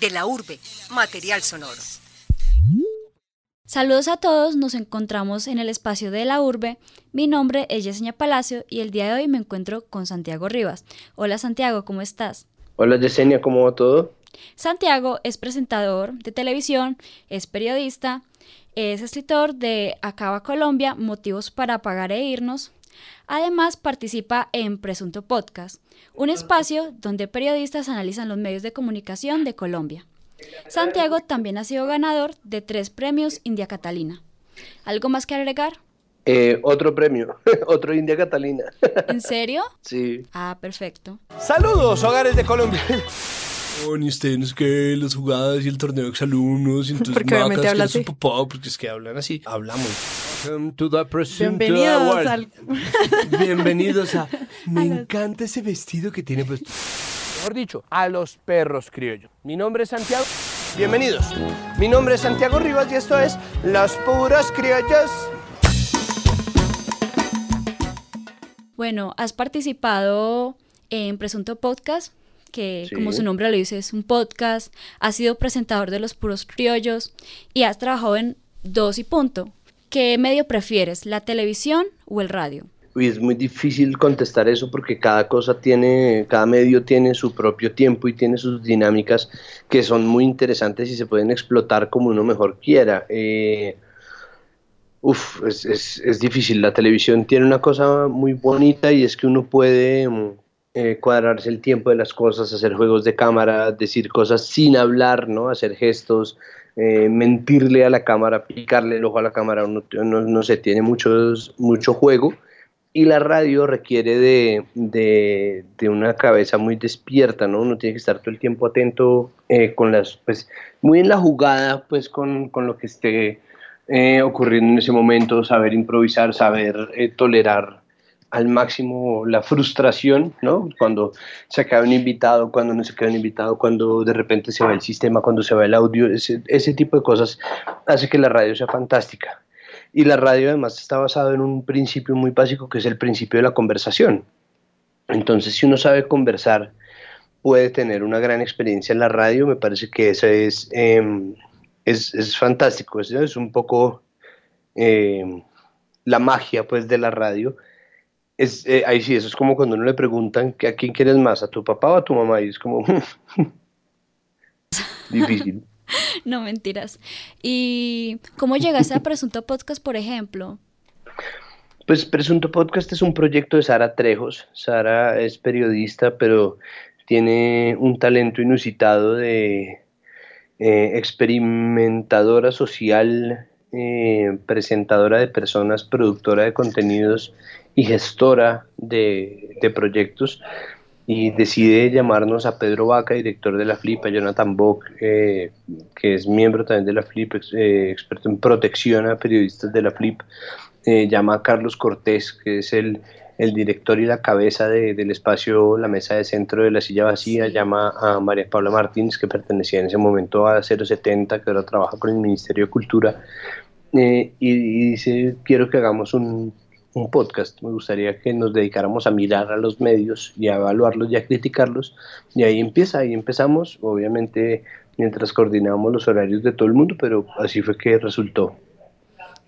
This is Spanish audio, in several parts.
De la urbe, material sonoro. Saludos a todos, nos encontramos en el espacio de la urbe. Mi nombre es Yesenia Palacio y el día de hoy me encuentro con Santiago Rivas. Hola Santiago, ¿cómo estás? Hola Yesenia, ¿cómo va todo? Santiago es presentador de televisión, es periodista, es escritor de Acaba Colombia, Motivos para Pagar e Irnos. Además participa en Presunto Podcast, un espacio donde periodistas analizan los medios de comunicación de Colombia. Santiago también ha sido ganador de tres premios India Catalina. ¿Algo más que agregar? Eh, otro premio, otro India Catalina. ¿En serio? Sí. Ah, perfecto. Saludos, hogares de Colombia. Ustedes no sé qué, las jugadas y el torneo de exalumnos, y entonces macas, que su así. papá, porque es que hablan así. Hablamos. Welcome to the Presunto Bienvenidos Award. al... Bienvenidos a. Me encanta ese vestido que tiene puesto. Mejor dicho, a los perros criollos. Mi nombre es Santiago. Bienvenidos. Mi nombre es Santiago Rivas y esto es Los Puros Criollos. Bueno, has participado en Presunto Podcast, que Sí. como su nombre lo dice es un podcast, has sido presentador de Los Puros Criollos y has trabajado en Dos y Punto. ¿Qué medio prefieres, la televisión o el radio? Uy, es muy difícil contestar eso porque cada cosa tiene, cada medio tiene su propio tiempo y tiene sus dinámicas que son muy interesantes y se pueden explotar como uno mejor quiera. Eh, uf, es, es- es difícil. La televisión tiene una cosa muy bonita y es que uno puede mm, eh, cuadrarse el tiempo de las cosas, hacer juegos de cámara, decir cosas sin hablar, ¿no? Hacer gestos, eh, mentirle a la cámara, picarle el ojo a la cámara, no, no sé, tiene mucho juego. Y la radio requiere de, de- una cabeza muy despierta, ¿no? Uno tiene que estar todo el tiempo atento eh, con las, pues, muy en la jugada, pues, con, con lo que esté eh, ocurriendo en ese momento, saber improvisar, saber tolerar al máximo la frustración, ¿no? Cuando se acaba un invitado, cuando no se queda un invitado, cuando de repente se va el sistema, cuando se va el audio, ese, tipo de cosas hace que la radio sea fantástica. Y la radio además está basado en un principio muy básico que es el principio de la conversación. Entonces, si uno sabe conversar, puede tener una gran experiencia en la radio. Me parece que eso es, em, es, es fantástico. Es, es un poco em, la magia pues, de la radio. Es, eh, ahí sí, eso es como cuando uno le preguntan a quién quieres más, a tu papá o a tu mamá. Y es como difícil. No mentiras. ¿Y cómo llegaste a Presunto Podcast, por ejemplo? Pues Presunto Podcast es un proyecto de Sara Trejos. Sara es periodista, pero tiene un talento inusitado de eh, experimentadora social, eh, presentadora de personas, productora de contenidos y gestora de, de proyectos. Y decide llamarnos a Pedro Vaca, director de la FLIP, a Jonathan Bock, eh, que es miembro también de la FLIP, ex- eh, experto en protección a periodistas de la FLIP, eh, llama a Carlos Cortés, que es el, el director y la cabeza de- del espacio La Mesa de Centro de la Silla Vacía, llama a María Paula Martínez, que pertenecía en ese momento a 070, que ahora trabaja con el Ministerio de Cultura, eh, y, y dice, quiero que hagamos un, un podcast, me gustaría que nos dedicáramos a mirar a los medios y a evaluarlos y a criticarlos, y ahí empieza, ahí empezamos, obviamente mientras coordinábamos los horarios de todo el mundo, pero así fue que resultó.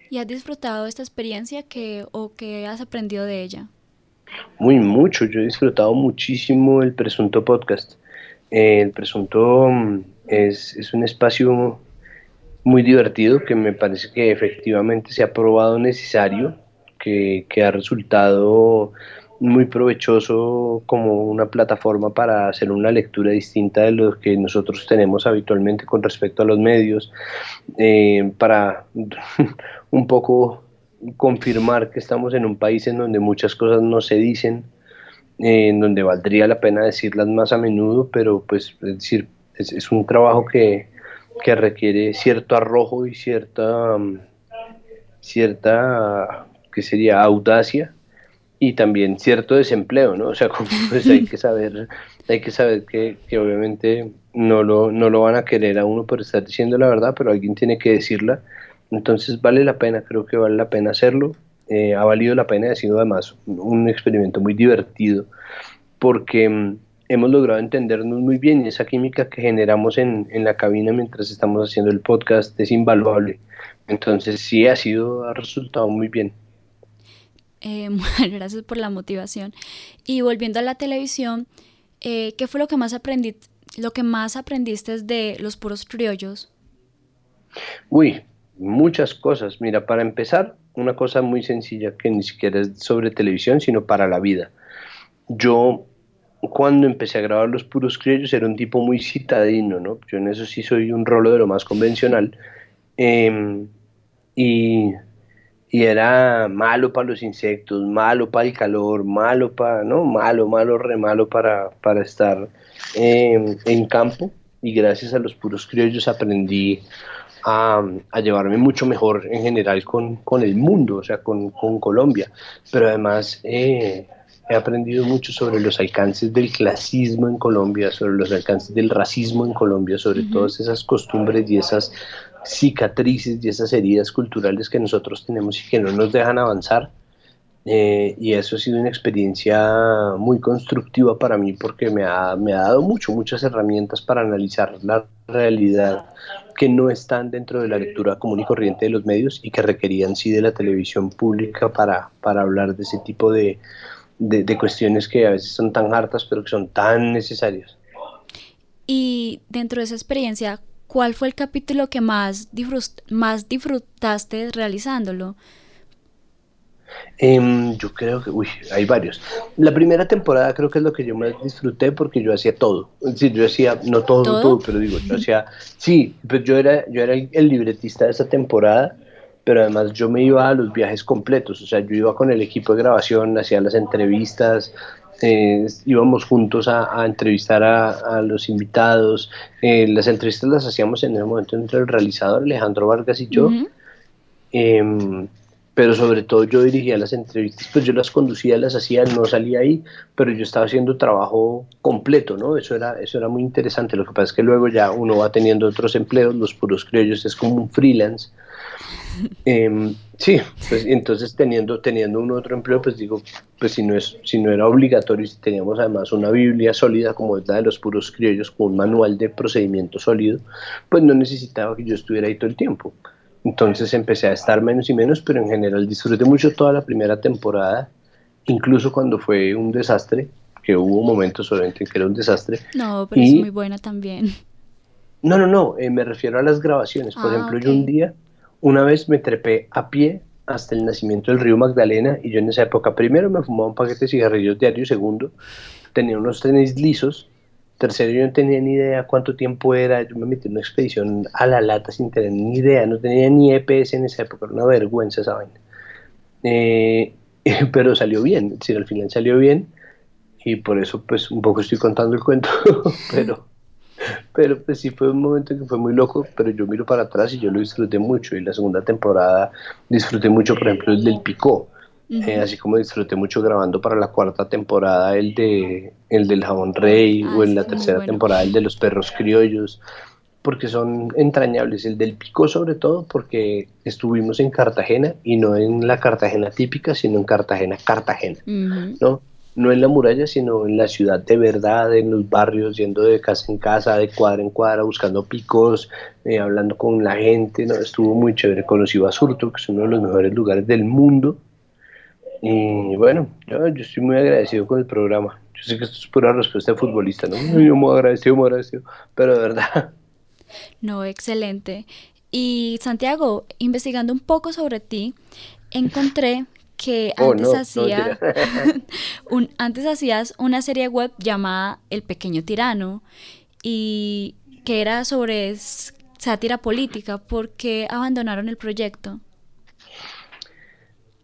¿Y has disfrutado esta experiencia que, o que has aprendido de ella? Muy mucho, yo he disfrutado muchísimo el Presunto Podcast. Eh, el Presunto mm, es, es un espacio muy divertido que me parece que efectivamente se ha probado necesario, que, que ha resultado muy provechoso como una plataforma para hacer una lectura distinta de lo que nosotros tenemos habitualmente con respecto a los medios, eh, para un poco confirmar que estamos en un país en donde muchas cosas no se dicen, eh, en donde valdría la pena decirlas más a menudo, pero pues es decir, es, es un trabajo que, que requiere cierto arrojo y cierta, um, cierta, que sería audacia y también cierto desempleo, ¿no? O sea, pues hay que saber, hay que saber que, que obviamente no lo, no lo van a querer a uno por estar diciendo la verdad, pero alguien tiene que decirla. Entonces vale la pena, creo que vale la pena hacerlo. Eh, ha valido la pena ha sido además un experimento muy divertido porque mm, hemos logrado entendernos muy bien y esa química que generamos en, en, la cabina mientras estamos haciendo el podcast es invaluable. Entonces sí ha sido, ha resultado muy bien. Eh, gracias por la motivación. Y volviendo a la televisión, eh, ¿qué fue lo que más aprendí, lo que más aprendiste de los puros criollos? Uy, muchas cosas. Mira, para empezar, una cosa muy sencilla que ni siquiera es sobre televisión, sino para la vida. Yo cuando empecé a grabar los puros criollos era un tipo muy citadino, ¿no? Yo en eso sí soy un rolo de lo más convencional. Em, y, y, era malo para los insectos, malo para el calor, malo para, ¿no? Malo, malo, re malo para, para estar em, en campo. Y gracias a los puros criollos aprendí a, llevarme mucho mejor en general con, con el mundo, o sea, con, con Colombia. Pero además eh, he aprendido mucho sobre los alcances del clasismo en Colombia, sobre los alcances del racismo en Colombia, sobre todas esas costumbres y esas cicatrices y esas heridas culturales que nosotros tenemos y que no nos dejan avanzar. Eh, y eso ha sido una experiencia muy constructiva para mí porque me ha, me ha dado mucho, muchas herramientas para analizar la realidad que no están dentro de la lectura común y corriente de los medios y que requerían sí de la televisión pública para, para hablar de ese tipo de, de, de, cuestiones que a veces son tan hartas pero que son tan necesarias. Y dentro de esa experiencia, ¿cuál fue el capítulo que más, disfrut más disfrutaste realizándolo? Eh, yo creo que, uy, hay varios. La primera temporada creo que es lo que yo más disfruté porque yo hacía todo. Decir, yo hacía, no todo, todo, todo pero digo, yo hacía, sí, pues yo era, yo era el, el libretista de esa temporada pero además yo me iba a los viajes completos, o sea, yo iba con el equipo de grabación, hacía las entrevistas, eh, íbamos juntos a, a entrevistar a, a, los invitados, eh, las entrevistas las hacíamos en ese momento entre el realizador Alejandro Vargas y yo, uh -huh. eh, pero sobre todo yo dirigía las entrevistas, pues yo las conducía, las hacía, no salía ahí, pero yo estaba haciendo trabajo completo, ¿no? Eso era, eso era muy interesante, lo que pasa es que luego ya uno va teniendo otros empleos, los puros criollos es como un freelance, eh, sí, pues entonces teniendo, teniendo un otro empleo, pues digo, pues si no, es, si no era obligatorio, si teníamos además una Biblia sólida como es la de los puros criollos, con un manual de procedimiento sólido, pues no necesitaba que yo estuviera ahí todo el tiempo. Entonces empecé a estar menos y menos, pero en general disfruté mucho toda la primera temporada, incluso cuando fue un desastre, que hubo momentos obviamente que era un desastre. No, pero y... es muy buena también. No, no, no, eh, me refiero a las grabaciones. Por ah, ejemplo, okay. yo un día una vez me trepé a pie hasta el nacimiento del río Magdalena y yo en esa época primero me fumaba un paquete de cigarrillos diario, segundo tenía unos tenis lisos, tercero yo no tenía ni idea cuánto tiempo era, yo me metí en una expedición a la lata sin tener ni idea, no tenía ni EPS en esa época, era una vergüenza esa vaina. Eh, pero salió bien, es al final salió bien y por eso pues un poco estoy contando el cuento, pero pero pues sí fue un momento que fue muy loco, pero yo miro para atrás y yo lo disfruté mucho. Y la segunda temporada disfruté mucho, por ejemplo, el del Picó. Uh -huh. eh, así como disfruté mucho grabando para la cuarta temporada el de el del jabón rey ah, o en la tercera bueno. temporada el de los perros criollos porque son entrañables el del pico sobre todo porque estuvimos en Cartagena y no en la Cartagena típica sino en Cartagena Cartagena uh -huh. no no en la muralla, sino en la ciudad de verdad, en los barrios, yendo de casa en casa, de cuadra en cuadra, buscando picos, eh, hablando con la gente, ¿no? estuvo muy chévere, conocí Basurto, que es uno de los mejores lugares del mundo, y bueno, yo, yo estoy muy agradecido con el programa, yo sé que esto es pura respuesta de futbolista, ¿no? Yo muy agradecido, muy agradecido, pero de verdad. No, excelente. Y Santiago, investigando un poco sobre ti, encontré que oh, antes no, hacía no, un, antes hacías una serie web llamada El pequeño tirano y que era sobre sátira política. ¿Por qué abandonaron el proyecto?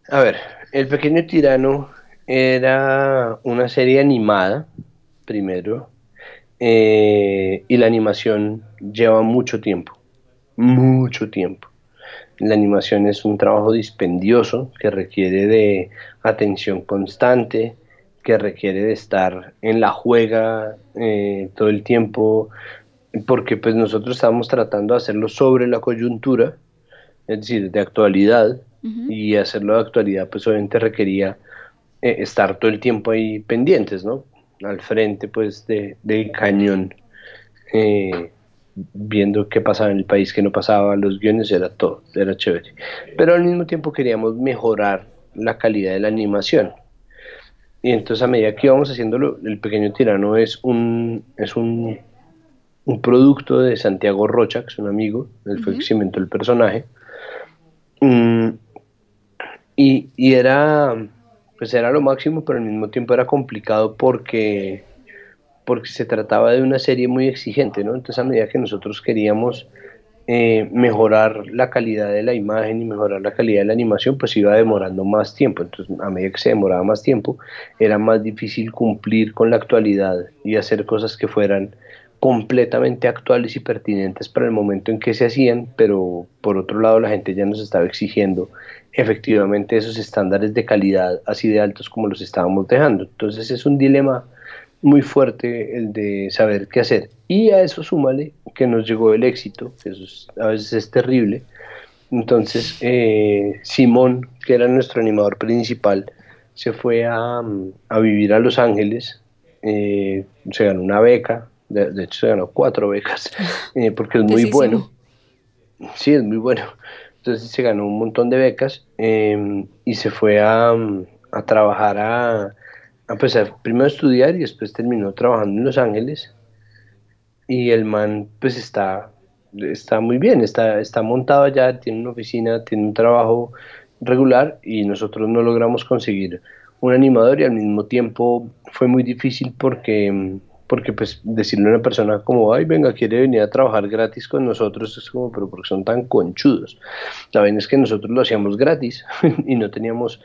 A ver, El pequeño tirano era una serie animada, primero, eh, y la animación lleva mucho tiempo, mucho tiempo. La animación es un trabajo dispendioso que requiere de atención constante, que requiere de estar en la juega eh, todo el tiempo, porque pues nosotros estábamos tratando de hacerlo sobre la coyuntura, es decir, de actualidad, uh -huh. y hacerlo de actualidad pues obviamente requería eh, estar todo el tiempo ahí pendientes, ¿no? al frente pues de, del cañón, eh, viendo qué pasaba en el país, qué no pasaba, los guiones, era todo, era chévere. Pero al mismo tiempo queríamos mejorar la calidad de la animación. Y entonces a medida que íbamos haciéndolo, el pequeño tirano es un, es un, un producto de Santiago Rocha, que es un amigo, él fue el que inventó el personaje. Mm, y, y, era pues era lo máximo, pero al mismo tiempo era complicado porque porque se trataba de una serie muy exigente, ¿no? Entonces a medida que nosotros queríamos eh, mejorar la calidad de la imagen y mejorar la calidad de la animación, pues iba demorando más tiempo. Entonces, a medida que se demoraba más tiempo, era más difícil cumplir con la actualidad y hacer cosas que fueran completamente actuales y pertinentes para el momento en que se hacían, pero por otro lado la gente ya nos estaba exigiendo efectivamente esos estándares de calidad así de altos como los estábamos dejando. Entonces es un dilema muy fuerte el de saber qué hacer. Y a eso súmale que nos llegó el éxito, que eso a veces es terrible. Entonces, eh, Simón, que era nuestro animador principal, se fue a, a vivir a Los Ángeles, eh, se ganó una beca, de, hecho se ganó cuatro becas, eh, porque es muy bueno. Sí, es muy bueno. Entonces se ganó un montón de becas y se fue a, a trabajar a, a pesar, primero estudiar y después terminó trabajando en Los Ángeles. Y el man pues está, está muy bien, está, está montado allá, tiene una oficina, tiene un trabajo regular y nosotros no logramos conseguir un animador y al mismo tiempo fue muy difícil porque porque pues decirle a una persona como, ay, venga, quiere venir a trabajar gratis con nosotros, es como, pero porque son tan conchudos. Saben, es que nosotros lo hacíamos gratis y no teníamos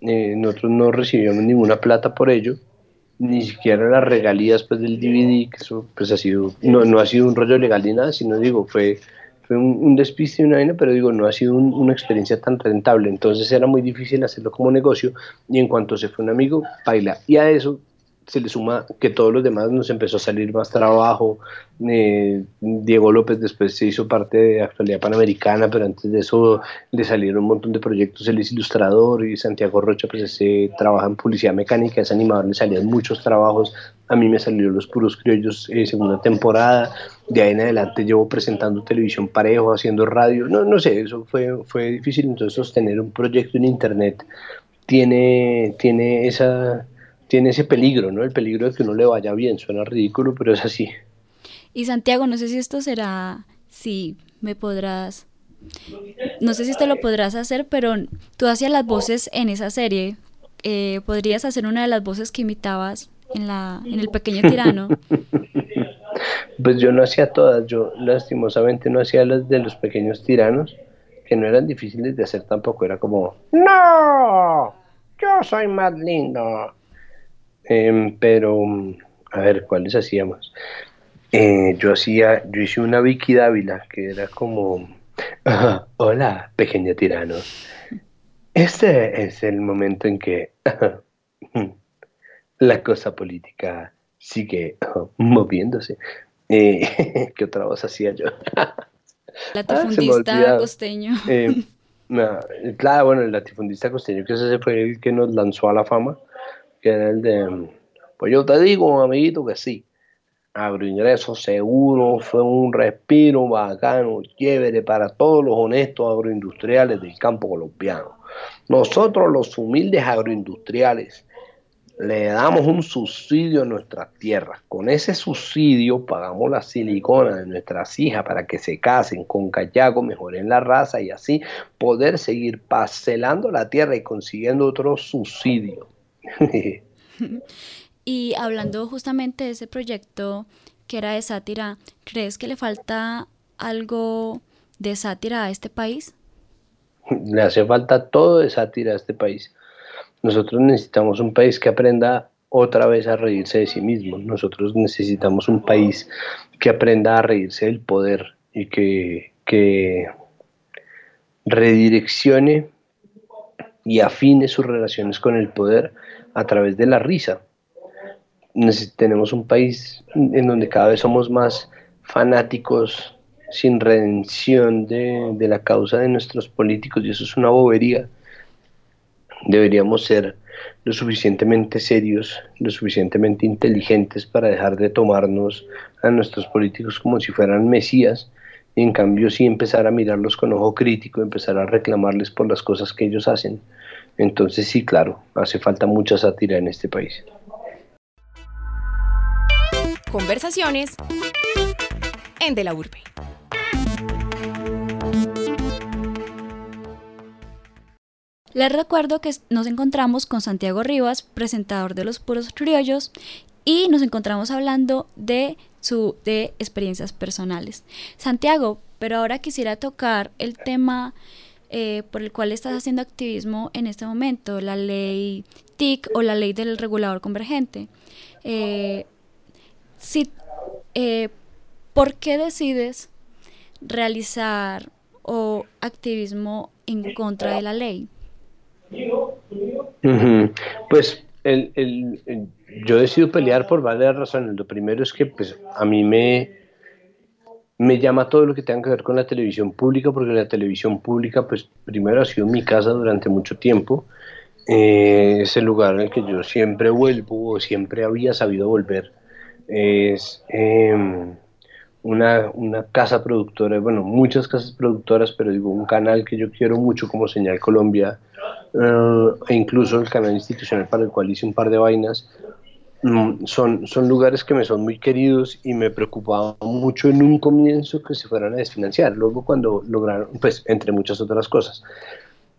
eh, nosotros no recibíamos ninguna plata por ello, ni siquiera las regalías pues, del DVD, que eso pues, ha sido, no, no ha sido un rollo legal ni nada, sino digo, fue, fue un, despiste y una vaina, pero digo, no ha sido una experiencia tan rentable, entonces era muy difícil hacerlo como negocio, y en cuanto se fue un amigo, baila. Y a eso se le suma que todos los demás nos empezó a salir más trabajo. Eh, Diego López después se hizo parte de Actualidad Panamericana, pero antes de eso le salieron un montón de proyectos. Él es ilustrador y Santiago Rocha pues ese, trabaja en publicidad mecánica, es animador, le salían muchos trabajos. A mí me salieron Los Puros Criollos eh, segunda temporada. De ahí en adelante llevo presentando televisión parejo, haciendo radio. No, no sé, eso fue, fue difícil. Entonces sostener un proyecto en internet tiene, tiene esa tiene ese peligro, ¿no? El peligro de que uno le vaya bien, suena ridículo, pero es así. Y Santiago, no sé si esto será, si me podrás, no sé si esto lo podrás hacer, pero tú hacías las voces en esa serie, eh, ¿podrías hacer una de las voces que imitabas en, la, en El Pequeño Tirano? pues yo no hacía todas, yo lastimosamente no hacía las de los pequeños tiranos, que no eran difíciles de hacer tampoco, era como, no, yo soy más lindo, Em, pero, a ver, ¿cuáles hacíamos? Eh, yo hacía, yo hice una Vicky Dávila que era como, hola, pequeña tirano. Este es el momento en que la cosa política sigue moviéndose. Eh, ¿Qué otra voz hacía yo? latifundista ah, costeño. Eh, claro, bueno, el latifundista costeño, que ese fue el que nos lanzó a la fama que el de, pues yo te digo, amiguito, que sí, agroingreso seguro, fue un respiro bacano, chévere para todos los honestos agroindustriales del campo colombiano. Nosotros los humildes agroindustriales le damos un subsidio a nuestras tierras. Con ese subsidio pagamos la silicona de nuestras hijas para que se casen con callaco, mejoren la raza y así poder seguir parcelando la tierra y consiguiendo otro subsidio. y hablando justamente de ese proyecto que era de sátira, ¿crees que le falta algo de sátira a este país? Le hace falta todo de sátira a este país. Nosotros necesitamos un país que aprenda otra vez a reírse de sí mismo. Nosotros necesitamos un país que aprenda a reírse del poder y que, que redireccione y afine sus relaciones con el poder a través de la risa. tenemos un país en donde cada vez somos más fanáticos sin redención de, de, la causa de nuestros políticos y eso es una bobería. Deberíamos ser lo suficientemente serios, lo suficientemente inteligentes para dejar de tomarnos a nuestros políticos como si fueran mesías y en cambio sí empezar a mirarlos con ojo crítico, empezar a reclamarles por las cosas que ellos hacen. Entonces sí, claro, hace falta mucha sátira en este país. Conversaciones en De la Urbe. Les recuerdo que nos encontramos con Santiago Rivas, presentador de Los Puros Criollos, y nos encontramos hablando de su de experiencias personales. Santiago, pero ahora quisiera tocar el tema eh, por el cual estás haciendo activismo en este momento, la ley TIC o la ley del regulador convergente. Eh, eh, ¿Por qué decides realizar o activismo en contra de la ley? Pues el, yo decido pelear por varias razones. Lo primero es que pues, a mí me, me llama todo lo que tenga que ver con la televisión pública, porque la televisión pública, pues primero ha sido mi casa durante mucho tiempo. Eh, es el lugar en el que yo siempre vuelvo o siempre había sabido volver. Es em, una, una, casa productora, bueno, muchas casas productoras, pero digo, un canal que yo quiero mucho como Señal Colombia, eh, e incluso el canal institucional para el cual hice un par de vainas, son, son lugares que me son muy queridos y me preocupaba mucho en un comienzo que se fueran a desfinanciar. Luego cuando lograron, pues entre muchas otras cosas.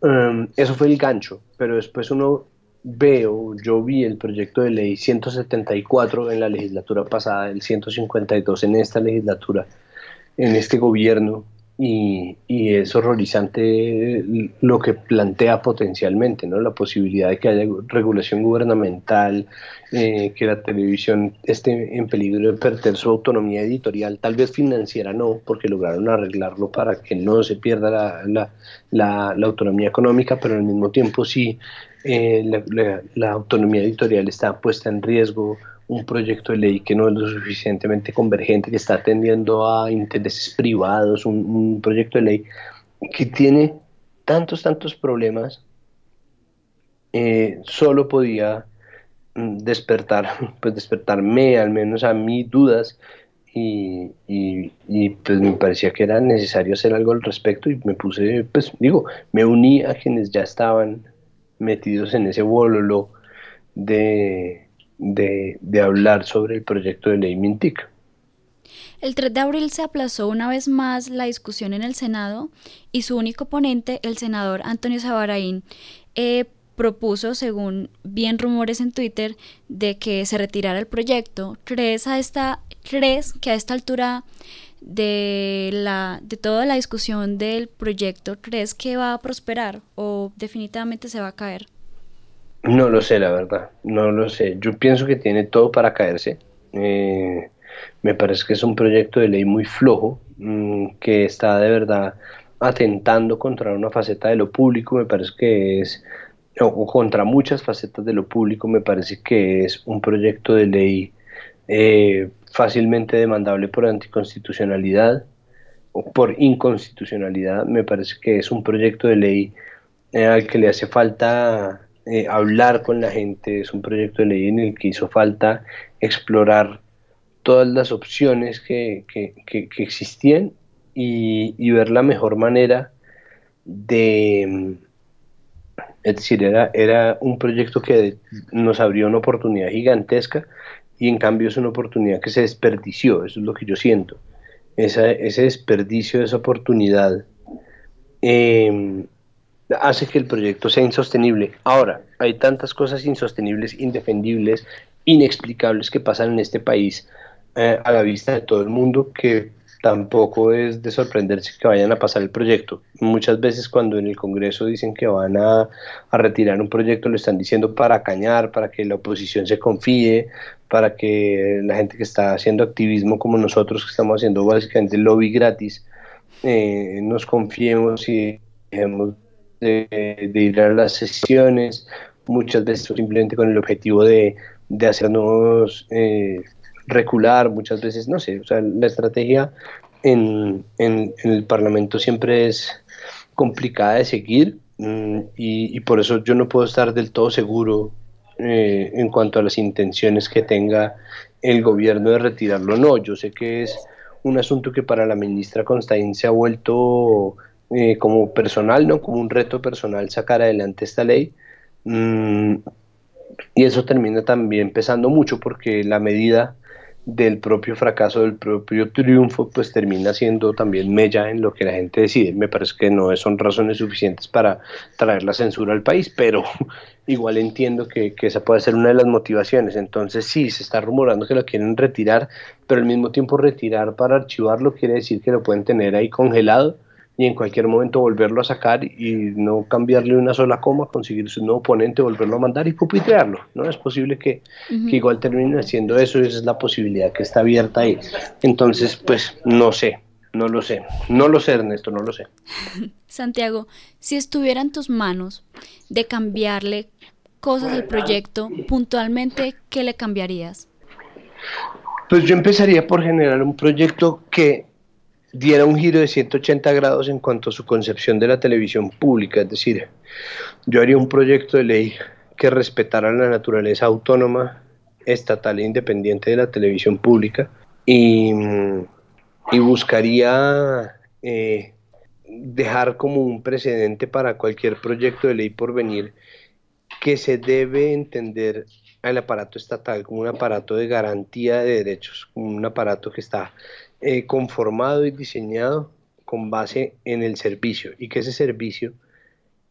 Um, eso fue el gancho, pero después uno veo, yo vi el proyecto de ley 174 en la legislatura pasada, el 152 en esta legislatura, en este gobierno, y, es horrorizante lo que plantea potencialmente, ¿no? La posibilidad de que haya regulación gubernamental, eh, que la televisión esté en peligro de perder su autonomía editorial, tal vez financiera no, porque lograron arreglarlo para que no se pierda la, autonomía económica, pero al mismo tiempo sí eh, la autonomía editorial está puesta en riesgo un proyecto de ley que no es lo suficientemente convergente, que está atendiendo a intereses privados, un, proyecto de ley que tiene tantos, tantos problemas, eh, solo podía mm, despertar, pues despertarme al menos a mí dudas y, y, pues me parecía que era necesario hacer algo al respecto y me puse, pues digo, me uní a quienes ya estaban metidos en ese bololo de, de, hablar sobre el proyecto de ley Mintic. El 3 de abril se aplazó una vez más la discusión en el Senado y su único ponente, el senador Antonio Sabaraín, eh, propuso, según bien rumores en Twitter, de que se retirara el proyecto. ¿Crees, a esta, ¿crees que a esta altura de, la, de toda la discusión del proyecto, crees que va a prosperar o definitivamente se va a caer? No lo sé, la verdad, no lo sé. Yo pienso que tiene todo para caerse. Eh, me parece que es un proyecto de ley muy flojo, mm, que está de verdad atentando contra una faceta de lo público, me parece que es, o contra muchas facetas de lo público, me parece que es un proyecto de ley eh, fácilmente demandable por anticonstitucionalidad o por inconstitucionalidad, me parece que es un proyecto de ley eh, al que le hace falta eh, hablar con la gente, es un proyecto de ley en el que hizo falta explorar todas las opciones que, existían y, ver la mejor manera de... Es decir, era, era un proyecto que nos abrió una oportunidad gigantesca y en cambio es una oportunidad que se desperdició, eso es lo que yo siento. ese desperdicio de esa oportunidad eh, hace que el proyecto sea insostenible. Ahora, hay tantas cosas insostenibles, indefendibles, inexplicables que pasan en este país eh, a la vista de todo el mundo que tampoco es de sorprenderse que vayan a pasar el proyecto. Muchas veces cuando en el Congreso dicen que van a, retirar un proyecto, lo están diciendo para cañar, para que la oposición se confíe, para que la gente que está haciendo activismo como nosotros, que estamos haciendo básicamente lobby gratis, eh, nos confiemos y dejemos de, ir a las sesiones, muchas veces simplemente con el objetivo de, hacernos eh, recular, muchas veces, no sé, o sea, la estrategia en, el Parlamento siempre es complicada de seguir mm, y, por eso yo no puedo estar del todo seguro eh, en cuanto a las intenciones que tenga el gobierno de retirarlo no. Yo sé que es un asunto que para la ministra Constaín se ha vuelto eh, como personal, ¿no? Como un reto personal sacar adelante esta ley. Mm, y eso termina también pesando mucho porque la medida del propio fracaso, del propio triunfo, pues termina siendo también mella en lo que la gente decide. Me parece que no son razones suficientes para traer la censura al país, pero igual entiendo que, que esa puede ser una de las motivaciones. Entonces sí, se está rumorando que lo quieren retirar, pero al mismo tiempo retirar para archivarlo quiere decir que lo pueden tener ahí congelado y en cualquier momento volverlo a sacar y no cambiarle una sola coma, conseguir su nuevo oponente, volverlo a mandar y pupitrearlo, ¿no? Es posible que, que igual termine haciendo eso, esa es la posibilidad que está abierta ahí. Entonces, pues, no sé, no lo sé, no lo sé, Ernesto, no lo sé. Santiago, si estuviera en tus manos de cambiarle cosas al proyecto, puntualmente, ¿qué le cambiarías? Pues yo empezaría por generar un proyecto que diera un giro de 180 grados en cuanto a su concepción de la televisión pública, es decir, yo haría un proyecto de ley que respetara la naturaleza autónoma, estatal e independiente de la televisión pública y, y buscaría eh, dejar como un precedente para cualquier proyecto de ley por venir que se debe entender al aparato estatal como un aparato de garantía de derechos, como un aparato que está eh, conformado y diseñado con base en el servicio y que ese servicio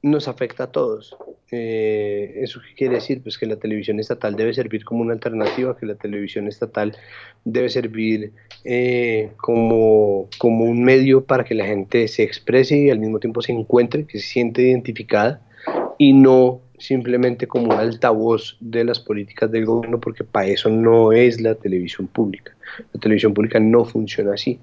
nos afecta a todos. Eh, ¿Eso qué quiere decir? Pues que la televisión estatal debe servir como una alternativa, que la televisión estatal debe servir eh, como, como un medio para que la gente se exprese y al mismo tiempo se encuentre, que se siente identificada y no simplemente como un altavoz de las políticas del gobierno, porque para eso no es la televisión pública. La televisión pública no funciona así.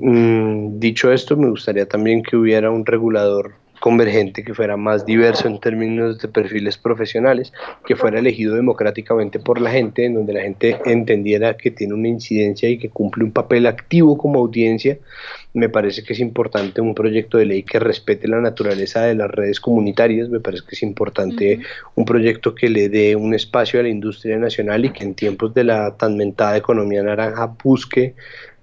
Mm, dicho esto, me gustaría también que hubiera un regulador convergente, que fuera más diverso en términos de perfiles profesionales, que fuera elegido democráticamente por la gente, en donde la gente entendiera que tiene una incidencia y que cumple un papel activo como audiencia. Me parece que es importante un proyecto de ley que respete la naturaleza de las redes comunitarias, me parece que es importante un proyecto que le dé un espacio a la industria nacional y que en tiempos de la tan mentada economía naranja busque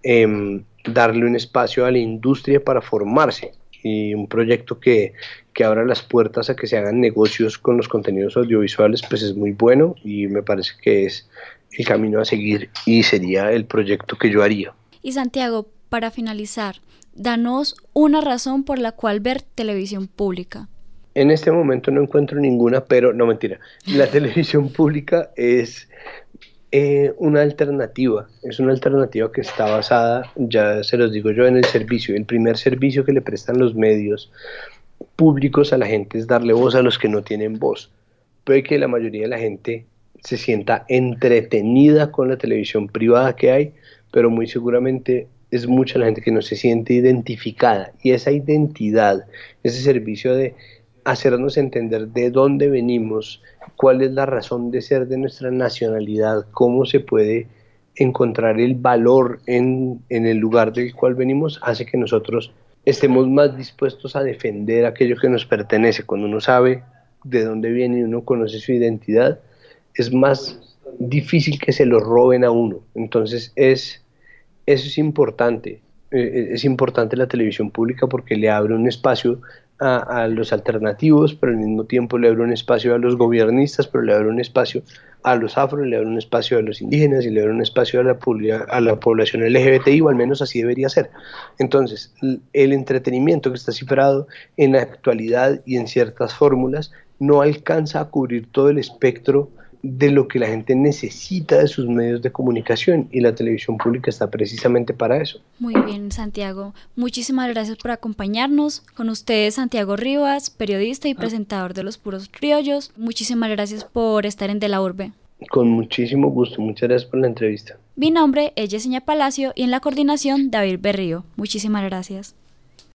em, darle un espacio a la industria para formarse y un proyecto que, que abra las puertas a que se hagan negocios con los contenidos audiovisuales, pues es muy bueno y me parece que es el camino a seguir y sería el proyecto que yo haría. Y Santiago, para finalizar, danos una razón por la cual ver televisión pública. En este momento no encuentro ninguna, pero no mentira. La televisión pública es eh, una alternativa, es una alternativa que está basada, ya se los digo yo, en el servicio. El primer servicio que le prestan los medios públicos a la gente es darle voz a los que no tienen voz. Puede que la mayoría de la gente se sienta entretenida con la televisión privada que hay, pero muy seguramente es mucha la gente que no se siente identificada. Y esa identidad, ese servicio de hacernos entender de dónde venimos, cuál es la razón de ser de nuestra nacionalidad, cómo se puede encontrar el valor en, el lugar del cual venimos, hace que nosotros estemos más dispuestos a defender aquello que nos pertenece. Cuando uno sabe de dónde viene y uno conoce su identidad, es más difícil que se lo roben a uno. Entonces es, eso es importante. Eh, es importante la televisión pública porque le abre un espacio a, los alternativos, pero al mismo tiempo le abre un espacio a los gobiernistas, pero le abre un espacio a los afro, le abre un espacio a los indígenas y le abre un espacio a la, a la población LGBTI, o al menos así debería ser. Entonces, el entretenimiento que está cifrado en la actualidad y en ciertas fórmulas no alcanza a cubrir todo el espectro de lo que la gente necesita de sus medios de comunicación y la televisión pública está precisamente para eso. Muy bien, Santiago. Muchísimas gracias por acompañarnos. Con ustedes, Santiago Rivas, periodista y presentador de Los Puros Criollos. Muchísimas gracias por estar en De la Urbe. Con muchísimo gusto. Muchas gracias por la entrevista. Mi nombre es Yesenia Palacio y en la coordinación David Berrío. Muchísimas gracias.